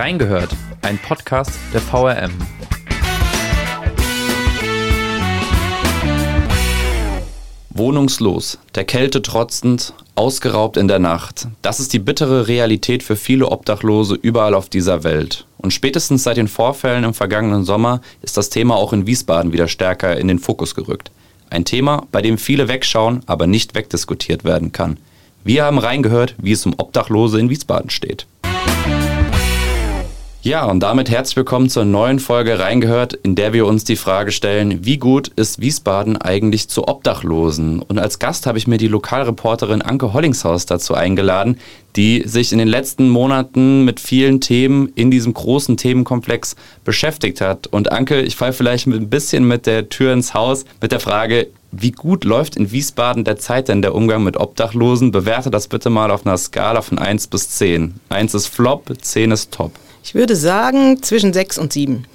Reingehört, ein Podcast der VRM. Wohnungslos, der Kälte trotzend, ausgeraubt in der Nacht. Das ist die bittere Realität für viele Obdachlose überall auf dieser Welt. Und spätestens seit den Vorfällen im vergangenen Sommer ist das Thema auch in Wiesbaden wieder stärker in den Fokus gerückt. Ein Thema, bei dem viele wegschauen, aber nicht wegdiskutiert werden kann. Wir haben reingehört, wie es um Obdachlose in Wiesbaden steht. Ja, und damit herzlich willkommen zur neuen Folge Reingehört, in der wir uns die Frage stellen, wie gut ist Wiesbaden eigentlich zu Obdachlosen? Und als Gast habe ich mir die Lokalreporterin Anke Hollingshaus dazu eingeladen, die sich in den letzten Monaten mit vielen Themen in diesem großen Themenkomplex beschäftigt hat. Und Anke, ich falle vielleicht ein bisschen mit der Tür ins Haus mit der Frage, wie gut läuft in Wiesbaden derzeit denn der Umgang mit Obdachlosen? Bewerte das bitte mal auf einer Skala von 1 bis 10. 1 ist Flop, 10 ist Top. Ich würde sagen zwischen sechs und sieben.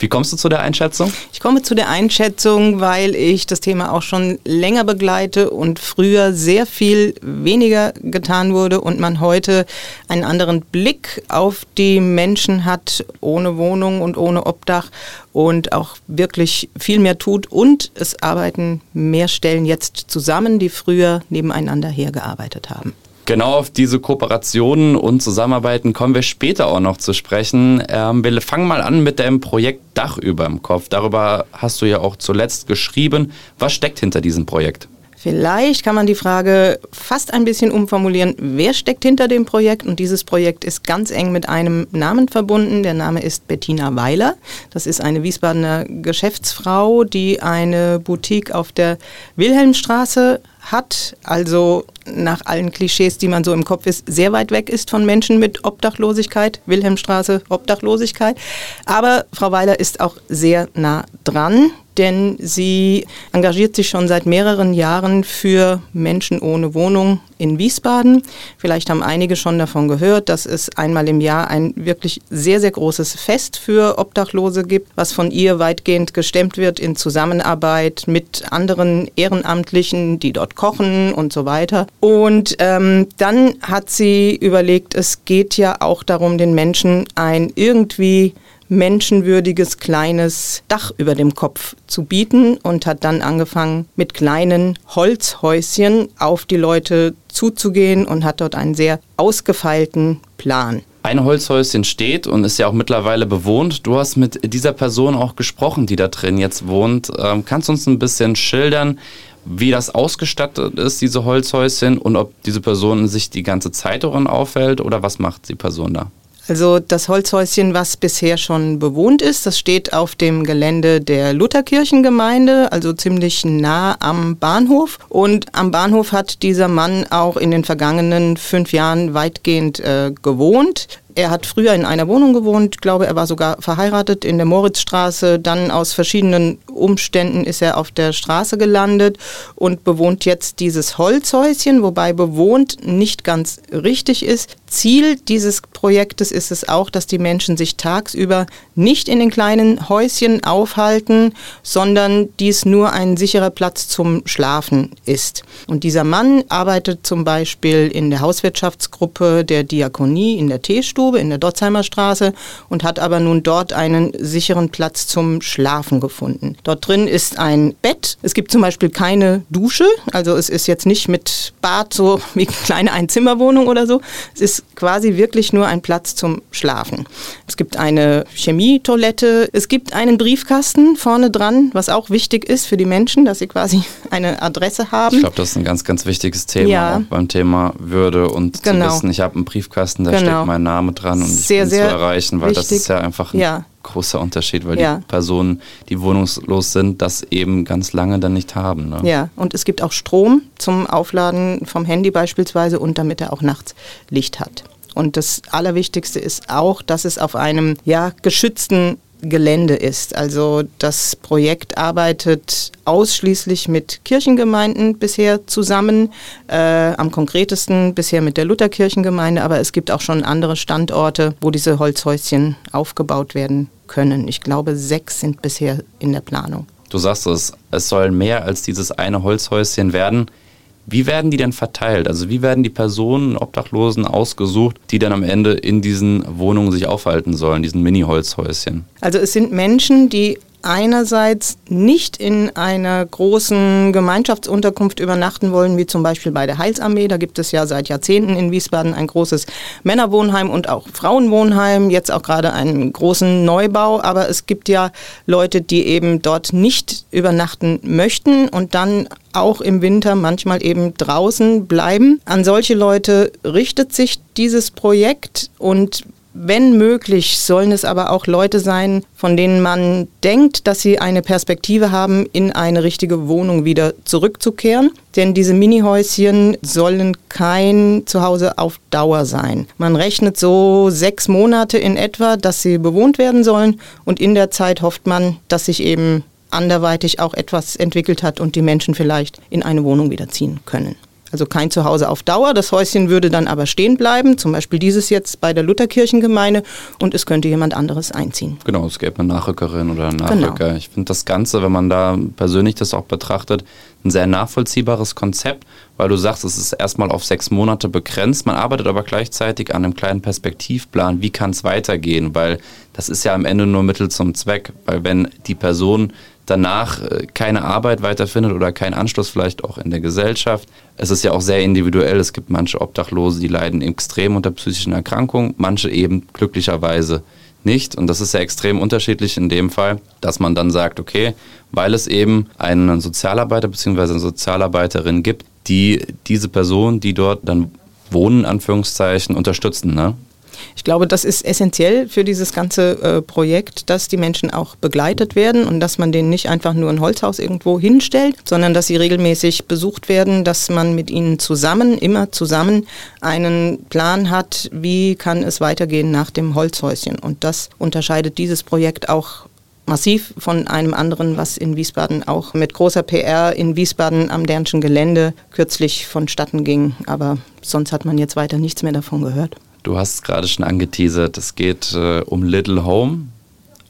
Wie kommst du zu der Einschätzung? Ich komme zu der Einschätzung, weil ich das Thema auch schon länger begleite und früher sehr viel weniger getan wurde und man heute einen anderen Blick auf die Menschen hat, ohne Wohnung und ohne Obdach und auch wirklich viel mehr tut und es arbeiten mehr Stellen jetzt zusammen, die früher nebeneinander hergearbeitet haben. Genau auf diese Kooperationen und Zusammenarbeiten kommen wir später auch noch zu sprechen. Ähm, wir fangen mal an mit dem Projekt Dach über dem Kopf. Darüber hast du ja auch zuletzt geschrieben. Was steckt hinter diesem Projekt? Vielleicht kann man die Frage fast ein bisschen umformulieren. Wer steckt hinter dem Projekt? Und dieses Projekt ist ganz eng mit einem Namen verbunden. Der Name ist Bettina Weiler. Das ist eine Wiesbadener Geschäftsfrau, die eine Boutique auf der Wilhelmstraße hat, also nach allen Klischees, die man so im Kopf ist, sehr weit weg ist von Menschen mit Obdachlosigkeit, Wilhelmstraße, Obdachlosigkeit. Aber Frau Weiler ist auch sehr nah dran denn sie engagiert sich schon seit mehreren Jahren für Menschen ohne Wohnung in Wiesbaden. Vielleicht haben einige schon davon gehört, dass es einmal im Jahr ein wirklich sehr, sehr großes Fest für Obdachlose gibt, was von ihr weitgehend gestemmt wird in Zusammenarbeit mit anderen Ehrenamtlichen, die dort kochen und so weiter. Und ähm, dann hat sie überlegt, es geht ja auch darum, den Menschen ein irgendwie menschenwürdiges kleines Dach über dem Kopf zu bieten und hat dann angefangen mit kleinen Holzhäuschen auf die Leute zuzugehen und hat dort einen sehr ausgefeilten Plan. Ein Holzhäuschen steht und ist ja auch mittlerweile bewohnt. Du hast mit dieser Person auch gesprochen, die da drin jetzt wohnt. Ähm, kannst du uns ein bisschen schildern, wie das ausgestattet ist, diese Holzhäuschen, und ob diese Person sich die ganze Zeit darin aufhält oder was macht die Person da? Also das Holzhäuschen, was bisher schon bewohnt ist, das steht auf dem Gelände der Lutherkirchengemeinde, also ziemlich nah am Bahnhof. Und am Bahnhof hat dieser Mann auch in den vergangenen fünf Jahren weitgehend äh, gewohnt. Er hat früher in einer Wohnung gewohnt, ich glaube, er war sogar verheiratet in der Moritzstraße. Dann aus verschiedenen Umständen ist er auf der Straße gelandet und bewohnt jetzt dieses Holzhäuschen, wobei bewohnt nicht ganz richtig ist. Ziel dieses Projektes ist es auch, dass die Menschen sich tagsüber nicht in den kleinen Häuschen aufhalten, sondern dies nur ein sicherer Platz zum Schlafen ist. Und dieser Mann arbeitet zum Beispiel in der Hauswirtschaftsgruppe der Diakonie in der Teestube in der Dotzheimer Straße und hat aber nun dort einen sicheren Platz zum Schlafen gefunden. Dort drin ist ein Bett. Es gibt zum Beispiel keine Dusche, also es ist jetzt nicht mit Bad so wie eine kleine Einzimmerwohnung oder so. Es ist quasi wirklich nur ein Platz zum Schlafen. Es gibt eine Chemietoilette, es gibt einen Briefkasten vorne dran, was auch wichtig ist für die Menschen, dass sie quasi eine Adresse haben. Ich glaube, das ist ein ganz, ganz wichtiges Thema ja. beim Thema Würde und genau. zu wissen, ich habe einen Briefkasten, da genau. steht mein Name dran und sehr, ich bin zu erreichen, weil wichtig. das ist ja einfach ein ja großer Unterschied, weil ja. die Personen, die wohnungslos sind, das eben ganz lange dann nicht haben. Ne? Ja, und es gibt auch Strom zum Aufladen vom Handy beispielsweise und damit er auch nachts Licht hat. Und das Allerwichtigste ist auch, dass es auf einem ja, geschützten Gelände ist. Also das Projekt arbeitet ausschließlich mit Kirchengemeinden bisher zusammen, äh, am konkretesten bisher mit der Lutherkirchengemeinde, aber es gibt auch schon andere Standorte, wo diese Holzhäuschen aufgebaut werden können. Ich glaube, sechs sind bisher in der Planung. Du sagst es, es soll mehr als dieses eine Holzhäuschen werden. Wie werden die denn verteilt? Also wie werden die Personen, Obdachlosen ausgesucht, die dann am Ende in diesen Wohnungen sich aufhalten sollen, diesen Mini-Holzhäuschen? Also es sind Menschen, die einerseits nicht in einer großen Gemeinschaftsunterkunft übernachten wollen, wie zum Beispiel bei der Heilsarmee. Da gibt es ja seit Jahrzehnten in Wiesbaden ein großes Männerwohnheim und auch Frauenwohnheim, jetzt auch gerade einen großen Neubau. Aber es gibt ja Leute, die eben dort nicht übernachten möchten und dann auch im Winter manchmal eben draußen bleiben. An solche Leute richtet sich dieses Projekt und wenn möglich, sollen es aber auch Leute sein, von denen man denkt, dass sie eine Perspektive haben, in eine richtige Wohnung wieder zurückzukehren. Denn diese Minihäuschen sollen kein Zuhause auf Dauer sein. Man rechnet so sechs Monate in etwa, dass sie bewohnt werden sollen. Und in der Zeit hofft man, dass sich eben anderweitig auch etwas entwickelt hat und die Menschen vielleicht in eine Wohnung wieder ziehen können. Also kein Zuhause auf Dauer. Das Häuschen würde dann aber stehen bleiben, zum Beispiel dieses jetzt bei der Lutherkirchengemeinde und es könnte jemand anderes einziehen. Genau, es gäbe eine Nachrückerin oder einen Nachrücker. Genau. Ich finde das Ganze, wenn man da persönlich das auch betrachtet, ein sehr nachvollziehbares Konzept, weil du sagst, es ist erstmal auf sechs Monate begrenzt. Man arbeitet aber gleichzeitig an einem kleinen Perspektivplan, wie kann es weitergehen, weil das ist ja am Ende nur Mittel zum Zweck, weil wenn die Person danach äh, keine Arbeit weiterfindet oder keinen Anschluss vielleicht auch in der Gesellschaft. Es ist ja auch sehr individuell. Es gibt manche Obdachlose, die leiden extrem unter psychischen Erkrankungen, manche eben glücklicherweise nicht. Und das ist ja extrem unterschiedlich in dem Fall, dass man dann sagt, okay, weil es eben einen Sozialarbeiter bzw. eine Sozialarbeiterin gibt, die diese Person, die dort dann wohnen, Anführungszeichen, unterstützen. Ne? Ich glaube, das ist essentiell für dieses ganze äh, Projekt, dass die Menschen auch begleitet werden und dass man denen nicht einfach nur ein Holzhaus irgendwo hinstellt, sondern dass sie regelmäßig besucht werden, dass man mit ihnen zusammen, immer zusammen, einen Plan hat, wie kann es weitergehen nach dem Holzhäuschen. Und das unterscheidet dieses Projekt auch massiv von einem anderen, was in Wiesbaden auch mit großer PR in Wiesbaden am Dernschen Gelände kürzlich vonstatten ging. Aber sonst hat man jetzt weiter nichts mehr davon gehört. Du hast es gerade schon angeteasert, es geht äh, um Little Home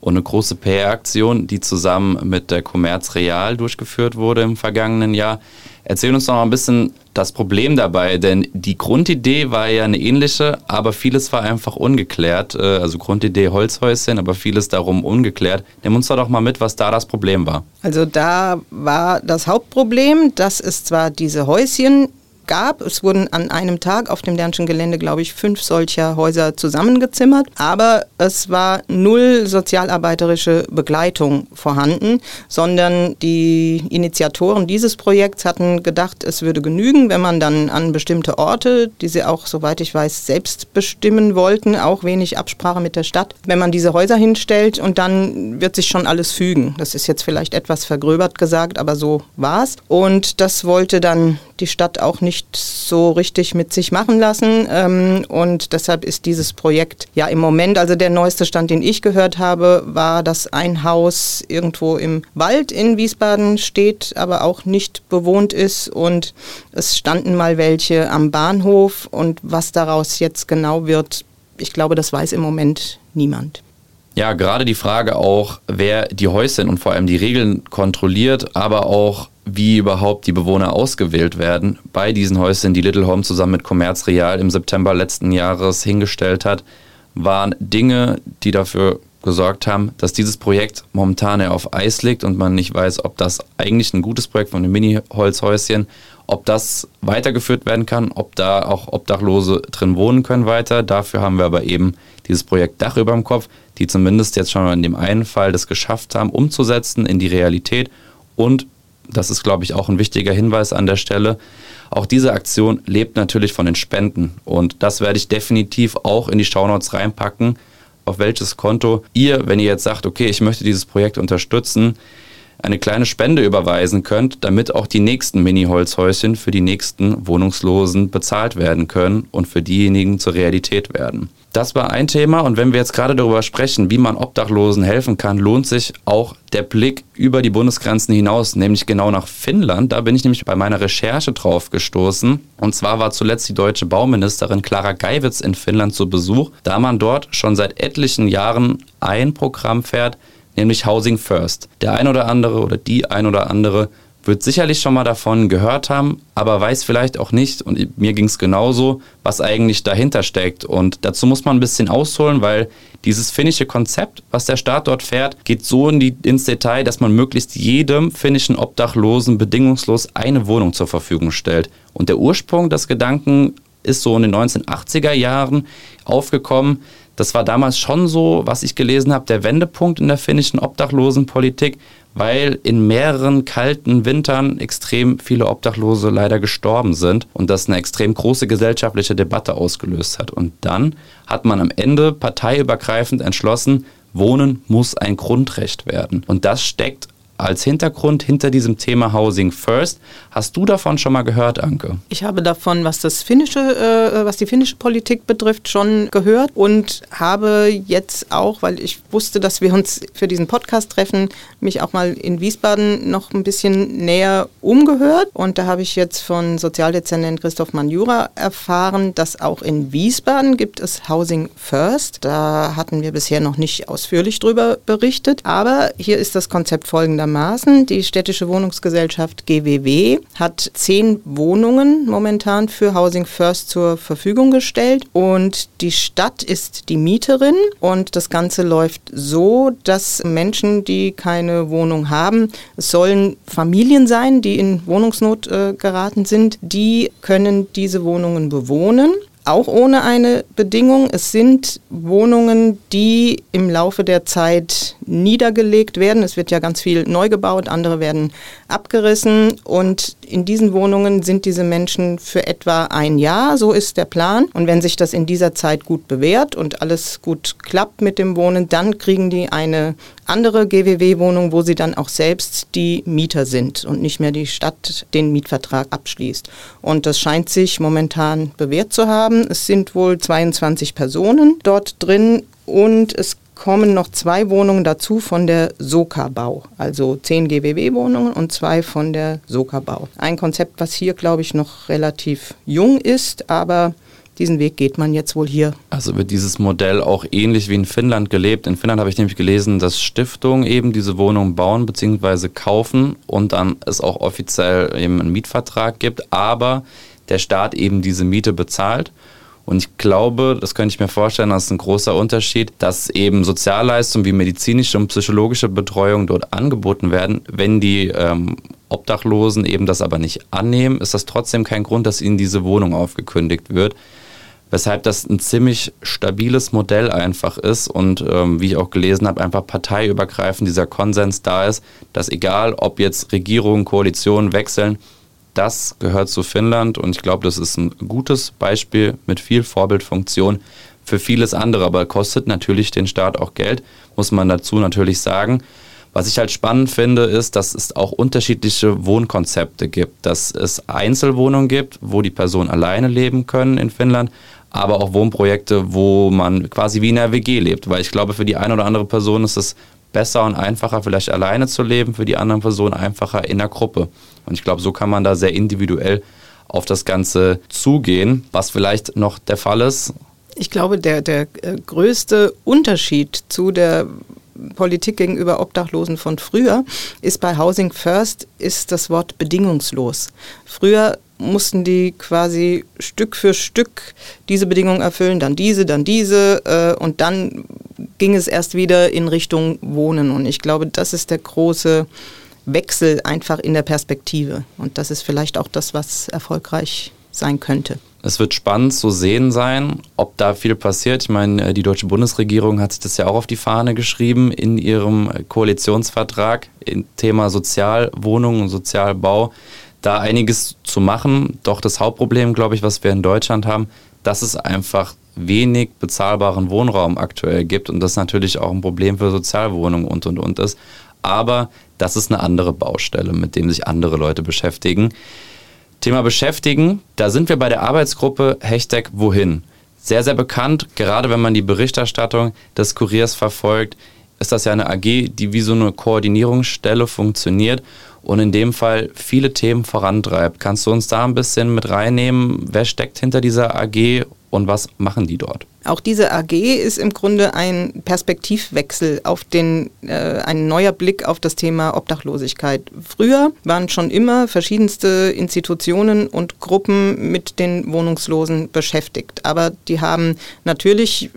und eine große PR-Aktion, die zusammen mit der Commerz Real durchgeführt wurde im vergangenen Jahr. Erzähl uns noch mal ein bisschen das Problem dabei, denn die Grundidee war ja eine ähnliche, aber vieles war einfach ungeklärt. Äh, also Grundidee Holzhäuschen, aber vieles darum ungeklärt. Nimm uns doch mal mit, was da das Problem war. Also da war das Hauptproblem, dass es zwar diese Häuschen gab. Es wurden an einem Tag auf dem Lernschen Gelände, glaube ich, fünf solcher Häuser zusammengezimmert. Aber es war null sozialarbeiterische Begleitung vorhanden, sondern die Initiatoren dieses Projekts hatten gedacht, es würde genügen, wenn man dann an bestimmte Orte, die sie auch, soweit ich weiß, selbst bestimmen wollten, auch wenig Absprache mit der Stadt, wenn man diese Häuser hinstellt und dann wird sich schon alles fügen. Das ist jetzt vielleicht etwas vergröbert gesagt, aber so war es. Und das wollte dann die Stadt auch nicht nicht so richtig mit sich machen lassen. Ähm, und deshalb ist dieses Projekt ja im Moment, also der neueste Stand, den ich gehört habe, war, dass ein Haus irgendwo im Wald in Wiesbaden steht, aber auch nicht bewohnt ist. Und es standen mal welche am Bahnhof. Und was daraus jetzt genau wird, ich glaube, das weiß im Moment niemand. Ja, gerade die Frage auch, wer die Häuschen und vor allem die Regeln kontrolliert, aber auch wie überhaupt die Bewohner ausgewählt werden. Bei diesen Häuschen, die Little Home zusammen mit Commerz Real im September letzten Jahres hingestellt hat, waren Dinge, die dafür gesorgt haben, dass dieses Projekt momentan auf Eis liegt und man nicht weiß, ob das eigentlich ein gutes Projekt von den Mini-Holzhäuschen, ob das weitergeführt werden kann, ob da auch Obdachlose drin wohnen können weiter. Dafür haben wir aber eben dieses Projekt Dach über dem Kopf, die zumindest jetzt schon in dem einen Fall das geschafft haben, umzusetzen in die Realität und das ist, glaube ich, auch ein wichtiger Hinweis an der Stelle. Auch diese Aktion lebt natürlich von den Spenden. Und das werde ich definitiv auch in die Shownotes reinpacken, auf welches Konto ihr, wenn ihr jetzt sagt, okay, ich möchte dieses Projekt unterstützen, eine kleine Spende überweisen könnt, damit auch die nächsten Mini-Holzhäuschen für die nächsten Wohnungslosen bezahlt werden können und für diejenigen zur Realität werden. Das war ein Thema und wenn wir jetzt gerade darüber sprechen, wie man Obdachlosen helfen kann, lohnt sich auch der Blick über die Bundesgrenzen hinaus, nämlich genau nach Finnland. Da bin ich nämlich bei meiner Recherche drauf gestoßen. Und zwar war zuletzt die deutsche Bauministerin Clara Geiwitz in Finnland zu Besuch, da man dort schon seit etlichen Jahren ein Programm fährt, nämlich Housing First. Der ein oder andere oder die ein oder andere wird sicherlich schon mal davon gehört haben, aber weiß vielleicht auch nicht, und mir ging es genauso, was eigentlich dahinter steckt. Und dazu muss man ein bisschen ausholen, weil dieses finnische Konzept, was der Staat dort fährt, geht so in die, ins Detail, dass man möglichst jedem finnischen Obdachlosen bedingungslos eine Wohnung zur Verfügung stellt. Und der Ursprung des Gedanken ist so in den 1980er Jahren aufgekommen. Das war damals schon so, was ich gelesen habe, der Wendepunkt in der finnischen Obdachlosenpolitik, weil in mehreren kalten Wintern extrem viele Obdachlose leider gestorben sind und das eine extrem große gesellschaftliche Debatte ausgelöst hat. Und dann hat man am Ende parteiübergreifend entschlossen, Wohnen muss ein Grundrecht werden. Und das steckt als Hintergrund hinter diesem Thema Housing First. Hast du davon schon mal gehört, Anke? Ich habe davon, was das finnische, äh, was die finnische Politik betrifft, schon gehört und habe jetzt auch, weil ich wusste, dass wir uns für diesen Podcast treffen, mich auch mal in Wiesbaden noch ein bisschen näher umgehört. Und da habe ich jetzt von Sozialdezernent Christoph Manjura erfahren, dass auch in Wiesbaden gibt es Housing First. Da hatten wir bisher noch nicht ausführlich drüber berichtet. Aber hier ist das Konzept folgendermaßen folgendermaßen. Die städtische Wohnungsgesellschaft GWW hat zehn Wohnungen momentan für Housing First zur Verfügung gestellt. Und die Stadt ist die Mieterin. Und das Ganze läuft so, dass Menschen, die keine Wohnung haben, es sollen Familien sein, die in Wohnungsnot äh, geraten sind, die können diese Wohnungen bewohnen auch ohne eine Bedingung. Es sind Wohnungen, die im Laufe der Zeit niedergelegt werden. Es wird ja ganz viel neu gebaut, andere werden abgerissen und in diesen Wohnungen sind diese Menschen für etwa ein Jahr, so ist der Plan. Und wenn sich das in dieser Zeit gut bewährt und alles gut klappt mit dem Wohnen, dann kriegen die eine andere GWW-Wohnung, wo sie dann auch selbst die Mieter sind und nicht mehr die Stadt den Mietvertrag abschließt. Und das scheint sich momentan bewährt zu haben. Es sind wohl 22 Personen dort drin und es kommen noch zwei Wohnungen dazu von der Soka Bau, also zehn GWW-Wohnungen und zwei von der Soka Bau. Ein Konzept, was hier, glaube ich, noch relativ jung ist, aber diesen Weg geht man jetzt wohl hier. Also wird dieses Modell auch ähnlich wie in Finnland gelebt. In Finnland habe ich nämlich gelesen, dass Stiftungen eben diese Wohnungen bauen bzw. kaufen und dann es auch offiziell eben einen Mietvertrag gibt, aber der Staat eben diese Miete bezahlt. Und ich glaube, das könnte ich mir vorstellen, das ist ein großer Unterschied, dass eben Sozialleistungen wie medizinische und psychologische Betreuung dort angeboten werden. Wenn die ähm, Obdachlosen eben das aber nicht annehmen, ist das trotzdem kein Grund, dass ihnen diese Wohnung aufgekündigt wird weshalb das ein ziemlich stabiles Modell einfach ist und ähm, wie ich auch gelesen habe, einfach parteiübergreifend dieser Konsens da ist, dass egal ob jetzt Regierungen, Koalitionen wechseln, das gehört zu Finnland und ich glaube, das ist ein gutes Beispiel mit viel Vorbildfunktion für vieles andere, aber kostet natürlich den Staat auch Geld, muss man dazu natürlich sagen. Was ich halt spannend finde, ist, dass es auch unterschiedliche Wohnkonzepte gibt. Dass es Einzelwohnungen gibt, wo die Personen alleine leben können in Finnland, aber auch Wohnprojekte, wo man quasi wie in einer WG lebt. Weil ich glaube, für die eine oder andere Person ist es besser und einfacher, vielleicht alleine zu leben, für die anderen Personen einfacher in der Gruppe. Und ich glaube, so kann man da sehr individuell auf das Ganze zugehen, was vielleicht noch der Fall ist. Ich glaube, der, der äh, größte Unterschied zu der Politik gegenüber Obdachlosen von früher ist bei Housing First ist das Wort bedingungslos. Früher mussten die quasi Stück für Stück diese Bedingungen erfüllen, dann diese, dann diese äh, und dann ging es erst wieder in Richtung Wohnen. Und ich glaube, das ist der große Wechsel einfach in der Perspektive. Und das ist vielleicht auch das, was erfolgreich sein könnte. Es wird spannend zu sehen sein, ob da viel passiert. Ich meine, äh, die deutsche Bundesregierung hat sich das ja auch auf die Fahne geschrieben in ihrem Koalitionsvertrag im Thema Sozialwohnungen und Sozialbau da einiges zu machen. Doch das Hauptproblem, glaube ich, was wir in Deutschland haben, dass es einfach wenig bezahlbaren Wohnraum aktuell gibt und das natürlich auch ein Problem für Sozialwohnungen und und und ist. Aber das ist eine andere Baustelle, mit dem sich andere Leute beschäftigen. Thema Beschäftigen, da sind wir bei der Arbeitsgruppe Hashtag Wohin. Sehr, sehr bekannt, gerade wenn man die Berichterstattung des Kuriers verfolgt, ist das ja eine AG, die wie so eine Koordinierungsstelle funktioniert und in dem Fall viele Themen vorantreibt. Kannst du uns da ein bisschen mit reinnehmen? Wer steckt hinter dieser AG und was machen die dort? Auch diese AG ist im Grunde ein Perspektivwechsel auf den, äh, ein neuer Blick auf das Thema Obdachlosigkeit. Früher waren schon immer verschiedenste Institutionen und Gruppen mit den Wohnungslosen beschäftigt. Aber die haben natürlich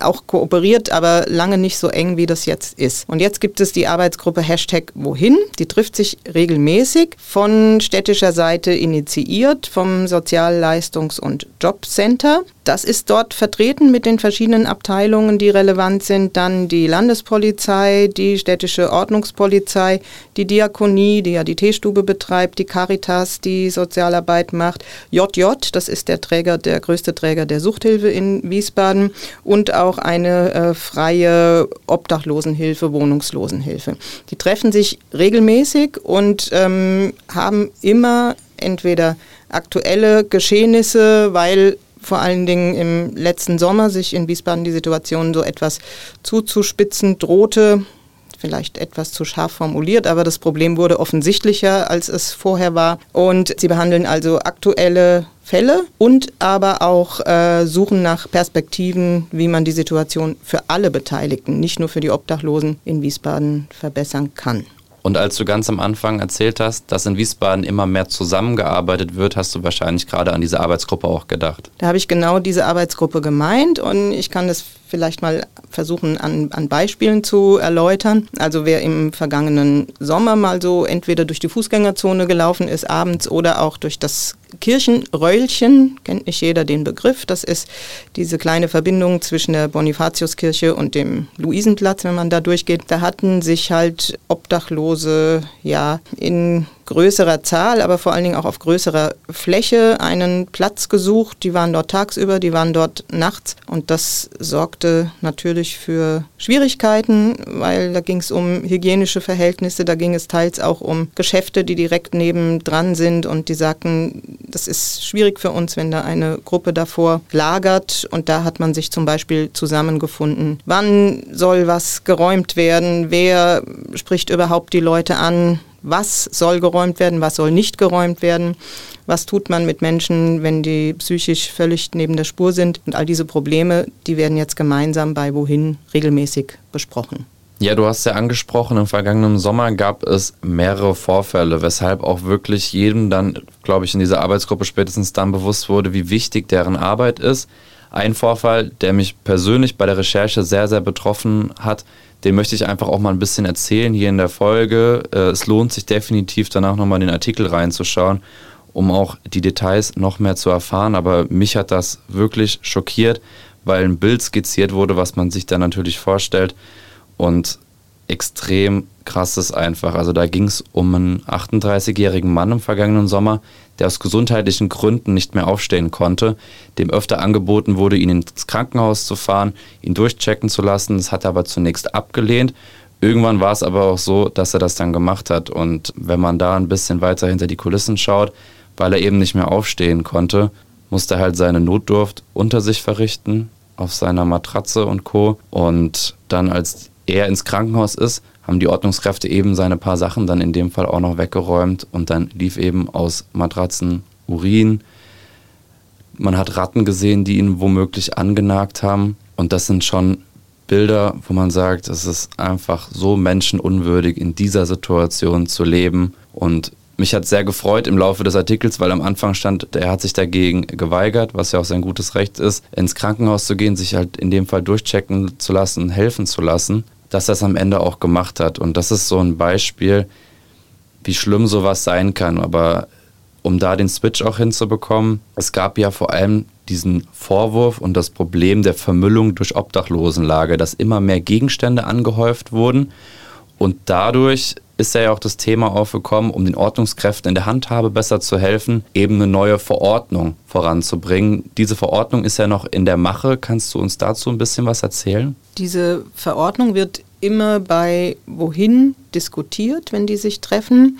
auch kooperiert, aber lange nicht so eng, wie das jetzt ist. Und jetzt gibt es die Arbeitsgruppe Hashtag Wohin. Die trifft sich regelmäßig von städtischer Seite initiiert, vom Sozialleistungs- und Jobcenter. Das ist dort vertreten mit den verschiedenen Abteilungen, die relevant sind. Dann die Landespolizei, die städtische Ordnungspolizei, die Diakonie, die ja die Teestube betreibt, die Caritas, die Sozialarbeit macht, JJ, das ist der Träger, der größte Träger der Suchthilfe in Wiesbaden und auch eine äh, freie Obdachlosenhilfe, Wohnungslosenhilfe. Die treffen sich regelmäßig und ähm, haben immer entweder aktuelle Geschehnisse, weil vor allen Dingen im letzten Sommer sich in Wiesbaden die Situation so etwas zuzuspitzen drohte. Vielleicht etwas zu scharf formuliert, aber das Problem wurde offensichtlicher, als es vorher war. Und sie behandeln also aktuelle Fälle und aber auch äh, suchen nach Perspektiven, wie man die Situation für alle Beteiligten, nicht nur für die Obdachlosen in Wiesbaden verbessern kann. Und als du ganz am Anfang erzählt hast, dass in Wiesbaden immer mehr zusammengearbeitet wird, hast du wahrscheinlich gerade an diese Arbeitsgruppe auch gedacht. Da habe ich genau diese Arbeitsgruppe gemeint und ich kann das vielleicht mal versuchen an, an Beispielen zu erläutern. Also wer im vergangenen Sommer mal so entweder durch die Fußgängerzone gelaufen ist abends oder auch durch das Kirchenröllchen, kennt nicht jeder den Begriff. Das ist diese kleine Verbindung zwischen der Bonifatiuskirche und dem Luisenplatz, wenn man da durchgeht. Da hatten sich halt Obdachlose ja in größerer Zahl, aber vor allen Dingen auch auf größerer Fläche einen Platz gesucht. Die waren dort tagsüber, die waren dort nachts und das sorgte natürlich für Schwierigkeiten, weil da ging es um hygienische Verhältnisse, da ging es teils auch um Geschäfte, die direkt nebendran sind und die sagten, das ist schwierig für uns, wenn da eine Gruppe davor lagert und da hat man sich zum Beispiel zusammengefunden. Wann soll was geräumt werden? Wer spricht überhaupt die Leute an? Was soll geräumt werden, was soll nicht geräumt werden, was tut man mit Menschen, wenn die psychisch völlig neben der Spur sind. Und all diese Probleme, die werden jetzt gemeinsam bei Wohin regelmäßig besprochen. Ja, du hast ja angesprochen, im vergangenen Sommer gab es mehrere Vorfälle, weshalb auch wirklich jedem dann, glaube ich, in dieser Arbeitsgruppe spätestens dann bewusst wurde, wie wichtig deren Arbeit ist. Ein Vorfall, der mich persönlich bei der Recherche sehr, sehr betroffen hat, den möchte ich einfach auch mal ein bisschen erzählen hier in der Folge. Äh, es lohnt sich definitiv danach nochmal in den Artikel reinzuschauen, um auch die Details noch mehr zu erfahren. Aber mich hat das wirklich schockiert, weil ein Bild skizziert wurde, was man sich dann natürlich vorstellt. Und extrem krasses einfach. Also da ging es um einen 38-jährigen Mann im vergangenen Sommer, der aus gesundheitlichen Gründen nicht mehr aufstehen konnte, dem öfter angeboten wurde, ihn ins Krankenhaus zu fahren, ihn durchchecken zu lassen. Das hat er aber zunächst abgelehnt. Irgendwann war es aber auch so, dass er das dann gemacht hat. Und wenn man da ein bisschen weiter hinter die Kulissen schaut, weil er eben nicht mehr aufstehen konnte, musste er halt seine Notdurft unter sich verrichten, auf seiner Matratze und Co. Und dann, als er ins Krankenhaus ist, haben die Ordnungskräfte eben seine paar Sachen dann in dem Fall auch noch weggeräumt und dann lief eben aus Matratzen Urin. Man hat Ratten gesehen, die ihn womöglich angenagt haben. Und das sind schon Bilder, wo man sagt, es ist einfach so menschenunwürdig in dieser Situation zu leben. Und mich hat sehr gefreut im Laufe des Artikels, weil am Anfang stand, er hat sich dagegen geweigert, was ja auch sein gutes Recht ist, ins Krankenhaus zu gehen, sich halt in dem Fall durchchecken zu lassen, helfen zu lassen dass er es am Ende auch gemacht hat. Und das ist so ein Beispiel, wie schlimm sowas sein kann. Aber um da den Switch auch hinzubekommen, es gab ja vor allem diesen Vorwurf und das Problem der Vermüllung durch Obdachlosenlage, dass immer mehr Gegenstände angehäuft wurden. Und dadurch ist ja auch das Thema aufgekommen, um den Ordnungskräften in der Handhabe besser zu helfen, eben eine neue Verordnung voranzubringen. Diese Verordnung ist ja noch in der Mache. Kannst du uns dazu ein bisschen was erzählen? Diese Verordnung wird immer bei Wohin diskutiert, wenn die sich treffen.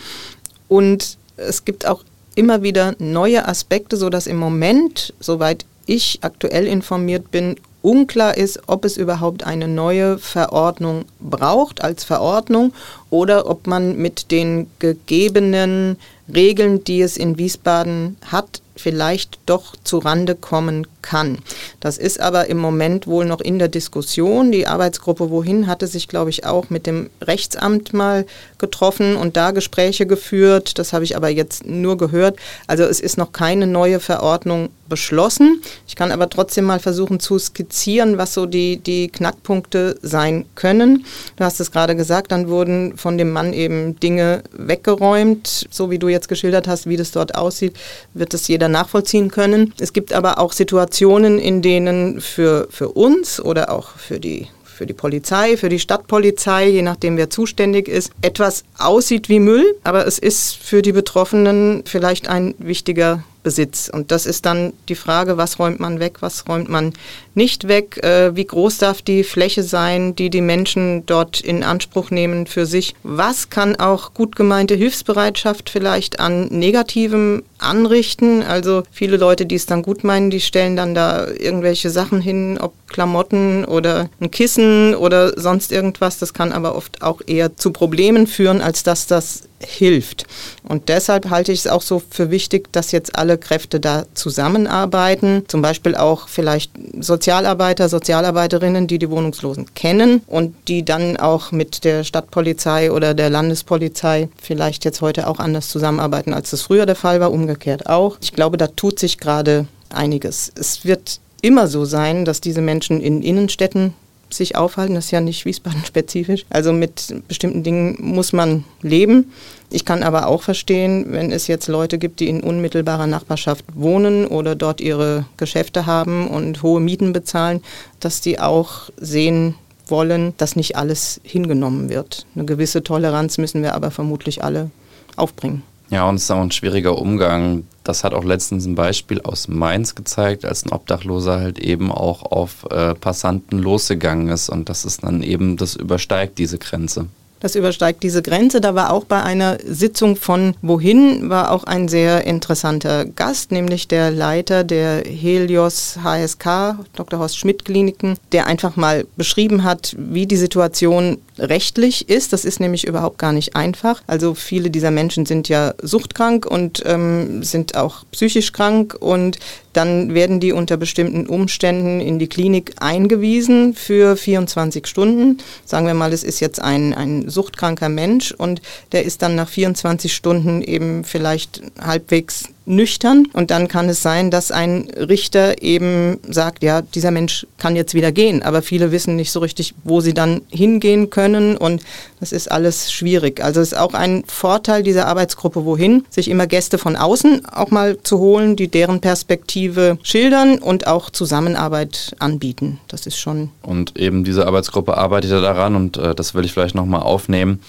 Und es gibt auch immer wieder neue Aspekte, sodass im Moment, soweit ich aktuell informiert bin, unklar ist, ob es überhaupt eine neue Verordnung braucht als Verordnung oder ob man mit den gegebenen Regeln, die es in Wiesbaden hat, vielleicht doch zu Rande kommen kann. Das ist aber im Moment wohl noch in der Diskussion. Die Arbeitsgruppe Wohin hatte sich, glaube ich, auch mit dem Rechtsamt mal getroffen und da Gespräche geführt. Das habe ich aber jetzt nur gehört. Also es ist noch keine neue Verordnung beschlossen. Ich kann aber trotzdem mal versuchen zu skizzieren, was so die, die Knackpunkte sein können. Du hast es gerade gesagt, dann wurden von dem Mann eben Dinge weggeräumt. So wie du jetzt geschildert hast, wie das dort aussieht, wird es jeder nachvollziehen können. Es gibt aber auch Situationen, in denen für, für uns oder auch für die für die Polizei, für die Stadtpolizei, je nachdem wer zuständig ist, etwas aussieht wie Müll, aber es ist für die Betroffenen vielleicht ein wichtiger Besitz. Und das ist dann die Frage, was räumt man weg, was räumt man nicht weg, äh, wie groß darf die Fläche sein, die die Menschen dort in Anspruch nehmen für sich. Was kann auch gut gemeinte Hilfsbereitschaft vielleicht an Negativem anrichten? Also viele Leute, die es dann gut meinen, die stellen dann da irgendwelche Sachen hin, ob Klamotten oder ein Kissen oder sonst irgendwas. Das kann aber oft auch eher zu Problemen führen, als dass das hilft. Und deshalb halte ich es auch so für wichtig, dass jetzt alle Kräfte da zusammenarbeiten. Zum Beispiel auch vielleicht Sozialarbeiter, Sozialarbeiterinnen, die die Wohnungslosen kennen und die dann auch mit der Stadtpolizei oder der Landespolizei vielleicht jetzt heute auch anders zusammenarbeiten, als das früher der Fall war, umgekehrt auch. Ich glaube, da tut sich gerade einiges. Es wird immer so sein, dass diese Menschen in Innenstädten sich aufhalten. Das ist ja nicht Wiesbaden-spezifisch. Also mit bestimmten Dingen muss man leben. Ich kann aber auch verstehen, wenn es jetzt Leute gibt, die in unmittelbarer Nachbarschaft wohnen oder dort ihre Geschäfte haben und hohe Mieten bezahlen, dass die auch sehen wollen, dass nicht alles hingenommen wird. Eine gewisse Toleranz müssen wir aber vermutlich alle aufbringen. Ja, und es ist auch ein schwieriger Umgang. Das hat auch letztens ein Beispiel aus Mainz gezeigt, als ein Obdachloser halt eben auch auf äh, Passanten losgegangen ist. Und das ist dann eben, das übersteigt diese Grenze. Das übersteigt diese Grenze. Da war auch bei einer Sitzung von Wohin war auch ein sehr interessanter Gast, nämlich der Leiter der Helios HSK, Dr. Horst Schmidt Kliniken, der einfach mal beschrieben hat, wie die Situation rechtlich ist. Das ist nämlich überhaupt gar nicht einfach. Also viele dieser Menschen sind ja suchtkrank und ähm, sind auch psychisch krank und dann werden die unter bestimmten Umständen in die Klinik eingewiesen für 24 Stunden. Sagen wir mal, es ist jetzt ein, ein suchtkranker Mensch und der ist dann nach 24 Stunden eben vielleicht halbwegs nüchtern und dann kann es sein, dass ein Richter eben sagt, ja, dieser Mensch kann jetzt wieder gehen, aber viele wissen nicht so richtig, wo sie dann hingehen können und das ist alles schwierig. Also es ist auch ein Vorteil dieser Arbeitsgruppe wohin, sich immer Gäste von außen auch mal zu holen, die deren Perspektive schildern und auch Zusammenarbeit anbieten. Das ist schon. Und eben diese Arbeitsgruppe arbeitet daran und äh, das will ich vielleicht nochmal aufnehmen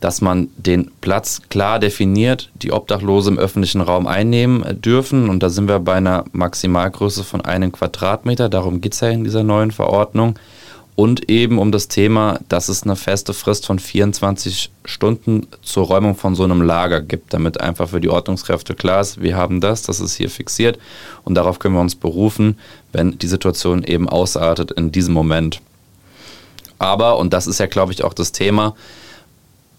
dass man den Platz klar definiert, die Obdachlose im öffentlichen Raum einnehmen dürfen. Und da sind wir bei einer Maximalgröße von einem Quadratmeter. Darum geht es ja in dieser neuen Verordnung. Und eben um das Thema, dass es eine feste Frist von 24 Stunden zur Räumung von so einem Lager gibt, damit einfach für die Ordnungskräfte klar ist, wir haben das, das ist hier fixiert und darauf können wir uns berufen, wenn die Situation eben ausartet in diesem Moment. Aber, und das ist ja, glaube ich, auch das Thema,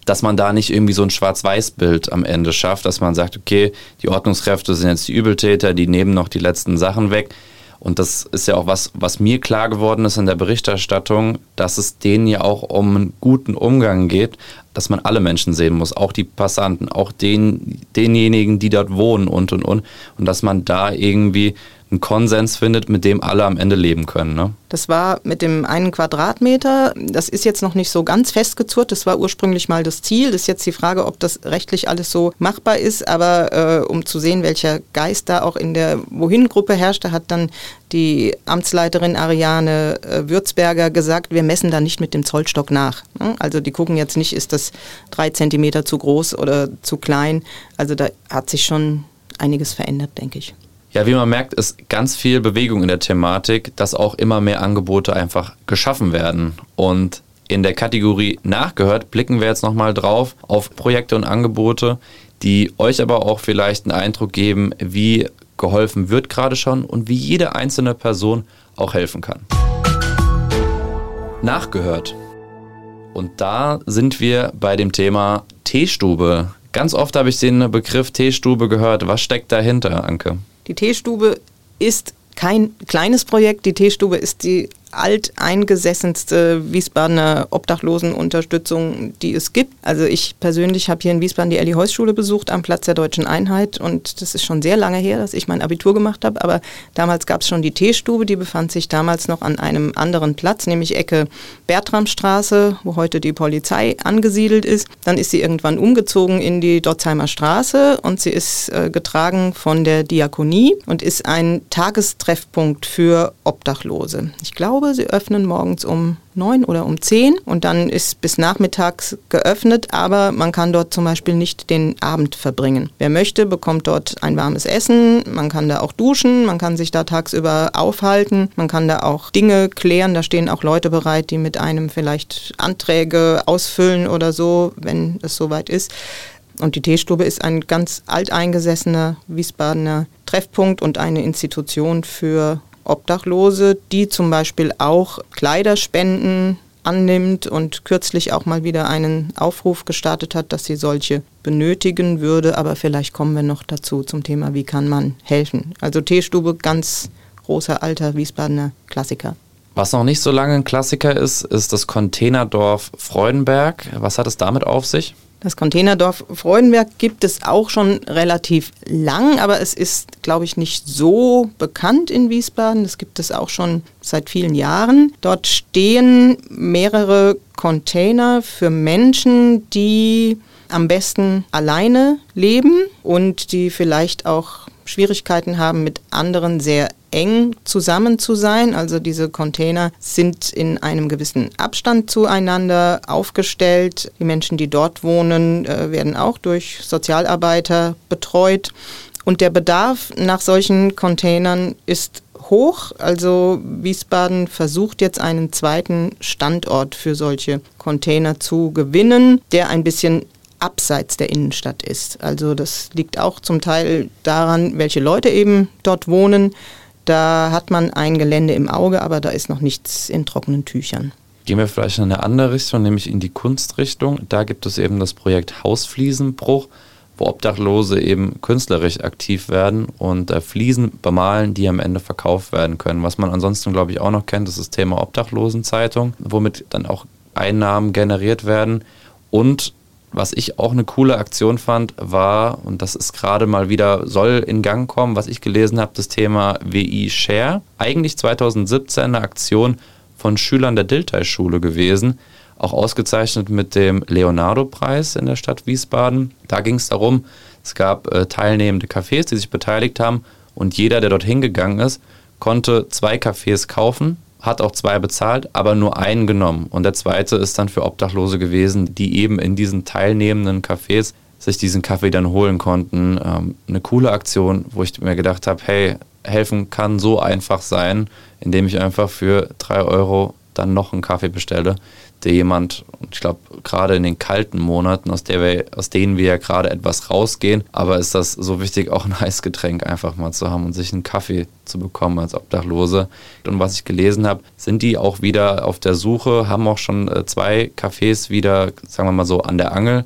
dass man da nicht irgendwie so ein Schwarz-Weiß-Bild am Ende schafft, dass man sagt, okay, die Ordnungskräfte sind jetzt die Übeltäter, die nehmen noch die letzten Sachen weg. Und das ist ja auch was, was mir klar geworden ist in der Berichterstattung, dass es denen ja auch um einen guten Umgang geht, dass man alle Menschen sehen muss, auch die Passanten, auch den, denjenigen, die dort wohnen und und und. Und dass man da irgendwie einen Konsens findet, mit dem alle am Ende leben können. Ne? Das war mit dem einen Quadratmeter. Das ist jetzt noch nicht so ganz festgezurrt. Das war ursprünglich mal das Ziel. Das ist jetzt die Frage, ob das rechtlich alles so machbar ist. Aber äh, um zu sehen, welcher Geist da auch in der Wohin-Gruppe herrschte, hat dann die Amtsleiterin Ariane äh, Würzberger gesagt, wir messen da nicht mit dem Zollstock nach. Ne? Also die gucken jetzt nicht, ist das drei Zentimeter zu groß oder zu klein. Also da hat sich schon einiges verändert, denke ich. Ja, wie man merkt, ist ganz viel Bewegung in der Thematik, dass auch immer mehr Angebote einfach geschaffen werden. Und in der Kategorie Nachgehört blicken wir jetzt nochmal drauf auf Projekte und Angebote, die euch aber auch vielleicht einen Eindruck geben, wie geholfen wird gerade schon und wie jede einzelne Person auch helfen kann. Nachgehört. Und da sind wir bei dem Thema Teestube. Ganz oft habe ich den Begriff Teestube gehört. Was steckt dahinter, Anke? Die Teestube ist kein kleines Projekt. Die Teestube ist die alteingesessenste Wiesbadener Obdachlosenunterstützung, die es gibt. Also ich persönlich habe hier in Wiesbaden die Elli Heuss Schule besucht am Platz der Deutschen Einheit und das ist schon sehr lange her, dass ich mein Abitur gemacht habe, aber damals gab es schon die Teestube, die befand sich damals noch an einem anderen Platz, nämlich Ecke Bertramstraße, wo heute die Polizei angesiedelt ist. Dann ist sie irgendwann umgezogen in die Dotzheimer Straße und sie ist äh, getragen von der Diakonie und ist ein Tagestreffpunkt für Obdachlose. Ich glaube, glaube, sie öffnen morgens um neun oder um zehn und dann ist bis nachmittags geöffnet, aber man kann dort zum Beispiel nicht den Abend verbringen. Wer möchte, bekommt dort ein warmes Essen, man kann da auch duschen, man kann sich da tagsüber aufhalten, man kann da auch Dinge klären, da stehen auch Leute bereit, die mit einem vielleicht Anträge ausfüllen oder so, wenn es soweit ist. Und die Teestube ist ein ganz alteingesessener Wiesbadener Treffpunkt und eine Institution für Obdachlose, die zum Beispiel auch Kleiderspenden annimmt und kürzlich auch mal wieder einen Aufruf gestartet hat, dass sie solche benötigen würde. Aber vielleicht kommen wir noch dazu zum Thema, wie kann man helfen. Also Teestube, ganz großer alter Wiesbadener Klassiker. Was noch nicht so lange ein Klassiker ist, ist das Containerdorf Freudenberg. Was hat es damit auf sich? Das Containerdorf Freudenberg gibt es auch schon relativ lang, aber es ist, glaube ich, nicht so bekannt in Wiesbaden. Das gibt es auch schon seit vielen Jahren. Dort stehen mehrere Container für Menschen, die am besten alleine leben und die vielleicht auch Schwierigkeiten haben, mit anderen sehr eng zusammen zu sein. Also diese Container sind in einem gewissen Abstand zueinander aufgestellt. Die Menschen, die dort wohnen, äh, werden auch durch Sozialarbeiter betreut. Und der Bedarf nach solchen Containern ist hoch. Also Wiesbaden versucht jetzt einen zweiten Standort für solche Container zu gewinnen, der ein bisschen abseits der Innenstadt ist. Also das liegt auch zum Teil daran, welche Leute eben dort wohnen. Da hat man ein Gelände im Auge, aber da ist noch nichts in trockenen Tüchern. Gehen wir vielleicht in eine andere Richtung, nämlich in die Kunstrichtung. Da gibt es eben das Projekt Hausfliesenbruch, wo Obdachlose eben künstlerisch aktiv werden und äh, Fliesen bemalen, die am Ende verkauft werden können. Was man ansonsten, glaube ich, auch noch kennt, ist das Thema Obdachlosenzeitung, womit dann auch Einnahmen generiert werden. Und was ich auch eine coole Aktion fand, war, und das ist gerade mal wieder, soll in Gang kommen, was ich gelesen habe, das Thema WI Share. Eigentlich 2017 eine Aktion von Schülern der Dilthey-Schule gewesen, auch ausgezeichnet mit dem Leonardo-Preis in der Stadt Wiesbaden. Da ging es darum, es gab äh, teilnehmende Cafés, die sich beteiligt haben und jeder, der dorthin gegangen ist, konnte zwei Cafés kaufen hat auch zwei bezahlt, aber nur einen genommen. Und der zweite ist dann für Obdachlose gewesen, die eben in diesen teilnehmenden Cafés sich diesen Kaffee dann holen konnten. Ähm, eine coole Aktion, wo ich mir gedacht habe, hey, helfen kann so einfach sein, indem ich einfach für drei Euro dann noch einen Kaffee bestelle der jemand, ich glaube, gerade in den kalten Monaten, aus, der wir, aus denen wir ja gerade etwas rausgehen, aber ist das so wichtig, auch ein Eisgetränk einfach mal zu haben und sich einen Kaffee zu bekommen als Obdachlose. Und was ich gelesen habe, sind die auch wieder auf der Suche, haben auch schon äh, zwei Cafés wieder, sagen wir mal so, an der Angel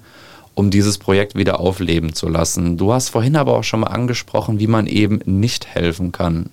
um dieses Projekt wieder aufleben zu lassen. Du hast vorhin aber auch schon mal angesprochen, wie man eben nicht helfen kann.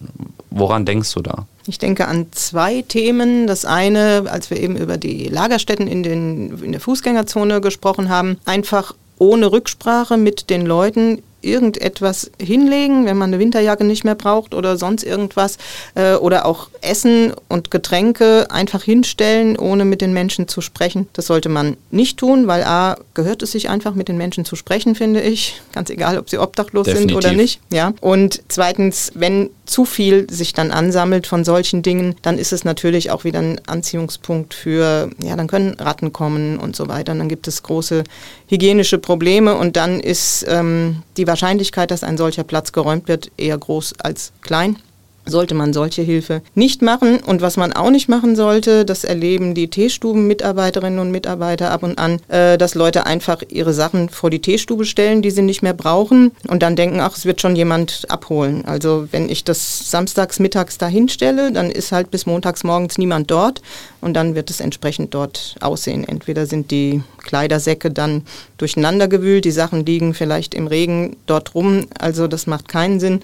Woran denkst du da? Ich denke an zwei Themen. Das eine, als wir eben über die Lagerstätten in, den, in der Fußgängerzone gesprochen haben, einfach ohne Rücksprache mit den Leuten irgendetwas hinlegen, wenn man eine Winterjacke nicht mehr braucht oder sonst irgendwas. Äh, oder auch Essen und Getränke einfach hinstellen, ohne mit den Menschen zu sprechen. Das sollte man nicht tun, weil A, gehört es sich einfach mit den Menschen zu sprechen, finde ich. Ganz egal, ob sie obdachlos Definitiv. sind oder nicht. Ja. Und zweitens, wenn zu viel sich dann ansammelt von solchen Dingen, dann ist es natürlich auch wieder ein Anziehungspunkt für, ja, dann können Ratten kommen und so weiter. Und dann gibt es große hygienische Probleme und dann ist ähm, die Wahrscheinlichkeit, dass ein solcher Platz geräumt wird, eher groß als klein. Sollte man solche Hilfe nicht machen. Und was man auch nicht machen sollte, das erleben die Teestuben-Mitarbeiterinnen und Mitarbeiter ab und an, äh, dass Leute einfach ihre Sachen vor die Teestube stellen, die sie nicht mehr brauchen und dann denken, ach, es wird schon jemand abholen. Also wenn ich das samstags mittags da hinstelle, dann ist halt bis montags morgens niemand dort und dann wird es entsprechend dort aussehen. Entweder sind die Kleidersäcke dann durcheinander gewühlt, die Sachen liegen vielleicht im Regen dort rum, also das macht keinen Sinn.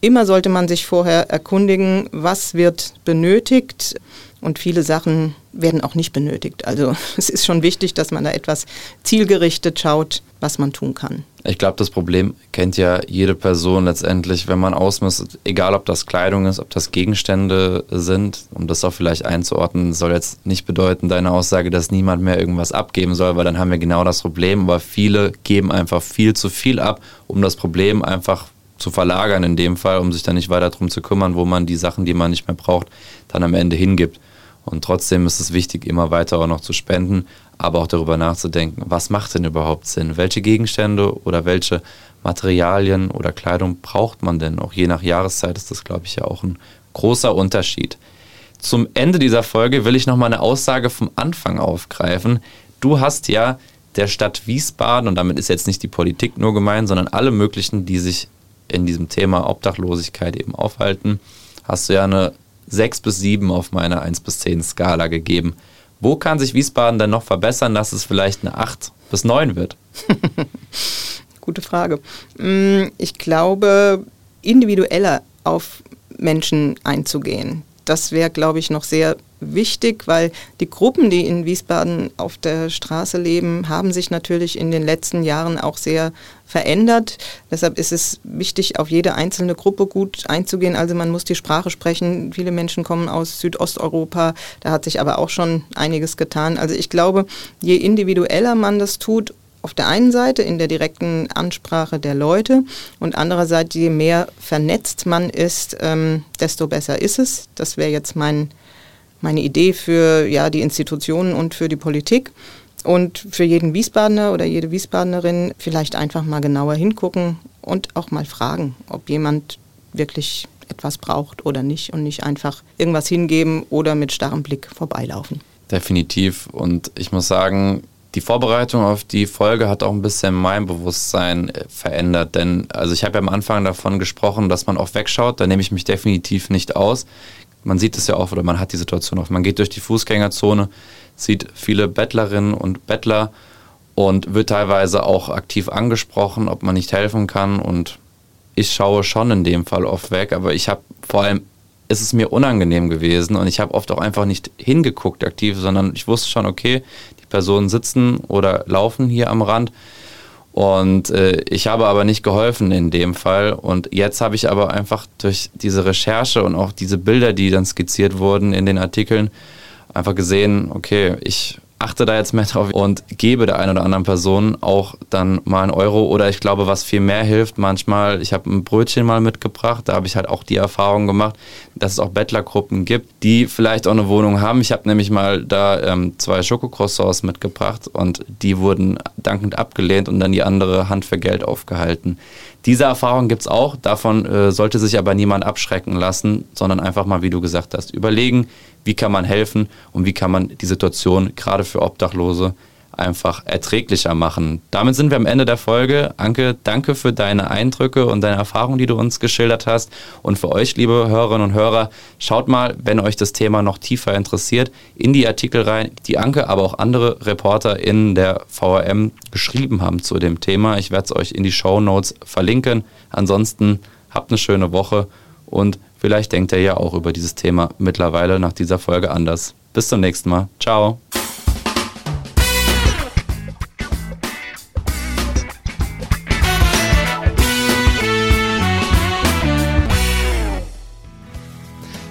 Immer sollte man sich vorher erkundigen, was wird benötigt und viele Sachen werden auch nicht benötigt. Also es ist schon wichtig, dass man da etwas zielgerichtet schaut, was man tun kann. Ich glaube, das Problem kennt ja jede Person letztendlich, wenn man ausmisst, egal ob das Kleidung ist, ob das Gegenstände sind, um das auch vielleicht einzuordnen, soll jetzt nicht bedeuten, deine Aussage, dass niemand mehr irgendwas abgeben soll, weil dann haben wir genau das Problem. Aber viele geben einfach viel zu viel ab, um das Problem einfach zu verlagern in dem Fall, um sich dann nicht weiter darum zu kümmern, wo man die Sachen, die man nicht mehr braucht, dann am Ende hingibt. Und trotzdem ist es wichtig, immer weiter auch noch zu spenden, aber auch darüber nachzudenken, was macht denn überhaupt Sinn? Welche Gegenstände oder welche Materialien oder Kleidung braucht man denn? Auch je nach Jahreszeit ist das, glaube ich, ja auch ein großer Unterschied. Zum Ende dieser Folge will ich nochmal eine Aussage vom Anfang aufgreifen. Du hast ja der Stadt Wiesbaden, und damit ist jetzt nicht die Politik nur gemeint, sondern alle möglichen, die sich in diesem Thema Obdachlosigkeit eben aufhalten, hast du ja eine 6 bis 7 auf meiner 1 bis 10 Skala gegeben. Wo kann sich Wiesbaden denn noch verbessern, dass es vielleicht eine 8 bis 9 wird? Gute Frage. Mm, ich glaube, individueller auf Menschen einzugehen. Das wäre, glaube ich, noch sehr wichtig, weil die Gruppen, die in Wiesbaden auf der Straße leben, haben sich natürlich in den letzten Jahren auch sehr verändert. Deshalb ist es wichtig, auf jede einzelne Gruppe gut einzugehen. Also man muss die Sprache sprechen. Viele Menschen kommen aus Südosteuropa. Da hat sich aber auch schon einiges getan. Also ich glaube, je individueller man das tut, auf der einen Seite in der direkten Ansprache der Leute und andererseits, je mehr vernetzt man ist, ähm, desto besser ist es. Das wäre jetzt mein meine Idee für ja, die Institutionen und für die Politik. Und für jeden Wiesbadener oder jede Wiesbadenerin vielleicht einfach mal genauer hingucken und auch mal fragen, ob jemand wirklich etwas braucht oder nicht und nicht einfach irgendwas hingeben oder mit starrem Blick vorbeilaufen. Definitiv. Und ich muss sagen, die Vorbereitung auf die Folge hat auch ein bisschen mein Bewusstsein äh, verändert. Denn also ich habe ja am Anfang davon gesprochen, dass man oft wegschaut. Da nehme ich mich definitiv nicht aus man sieht es ja auch, oder man hat die Situation oft. Man geht durch die Fußgängerzone, sieht viele Bettlerinnen und Bettler und wird teilweise auch aktiv angesprochen, ob man nicht helfen kann. Und ich schaue schon in dem Fall oft weg, aber ich habe vor allem, ist es mir unangenehm gewesen und ich habe oft auch einfach nicht hingeguckt aktiv, sondern ich wusste schon, okay, die Personen sitzen oder laufen hier am Rand und äh, ich habe aber nicht geholfen in dem Fall. Und jetzt habe ich aber einfach durch diese Recherche und auch diese Bilder, die dann skizziert wurden in den Artikeln, einfach gesehen, okay, ich achte da jetzt mehr drauf und gebe der einen oder anderen Person auch dann mal einen Euro oder ich glaube, was viel mehr hilft, manchmal, ich habe ein Brötchen mal mitgebracht, da habe ich halt auch die Erfahrung gemacht, dass es auch Bettlergruppen gibt, die vielleicht auch eine Wohnung haben. Ich habe nämlich mal da ähm, zwei Schokocroissants mitgebracht und die wurden dankend abgelehnt und dann die andere Hand für Geld aufgehalten. Diese Erfahrung gibt es auch, davon äh, sollte sich aber niemand abschrecken lassen, sondern einfach mal, wie du gesagt hast, überlegen, wie kann man helfen und wie kann man die Situation gerade für Obdachlose einfach erträglicher machen. Damit sind wir am Ende der Folge. Anke, danke für deine Eindrücke und deine Erfahrungen, die du uns geschildert hast. Und für euch, liebe Hörerinnen und Hörer, schaut mal, wenn euch das Thema noch tiefer interessiert, in die Artikel rein, die Anke, aber auch andere Reporter in der VRM geschrieben haben zu dem Thema. Ich werde es euch in die Show Notes verlinken. Ansonsten habt eine schöne Woche und Vielleicht denkt er ja auch über dieses Thema mittlerweile nach dieser Folge anders. Bis zum nächsten Mal. Ciao.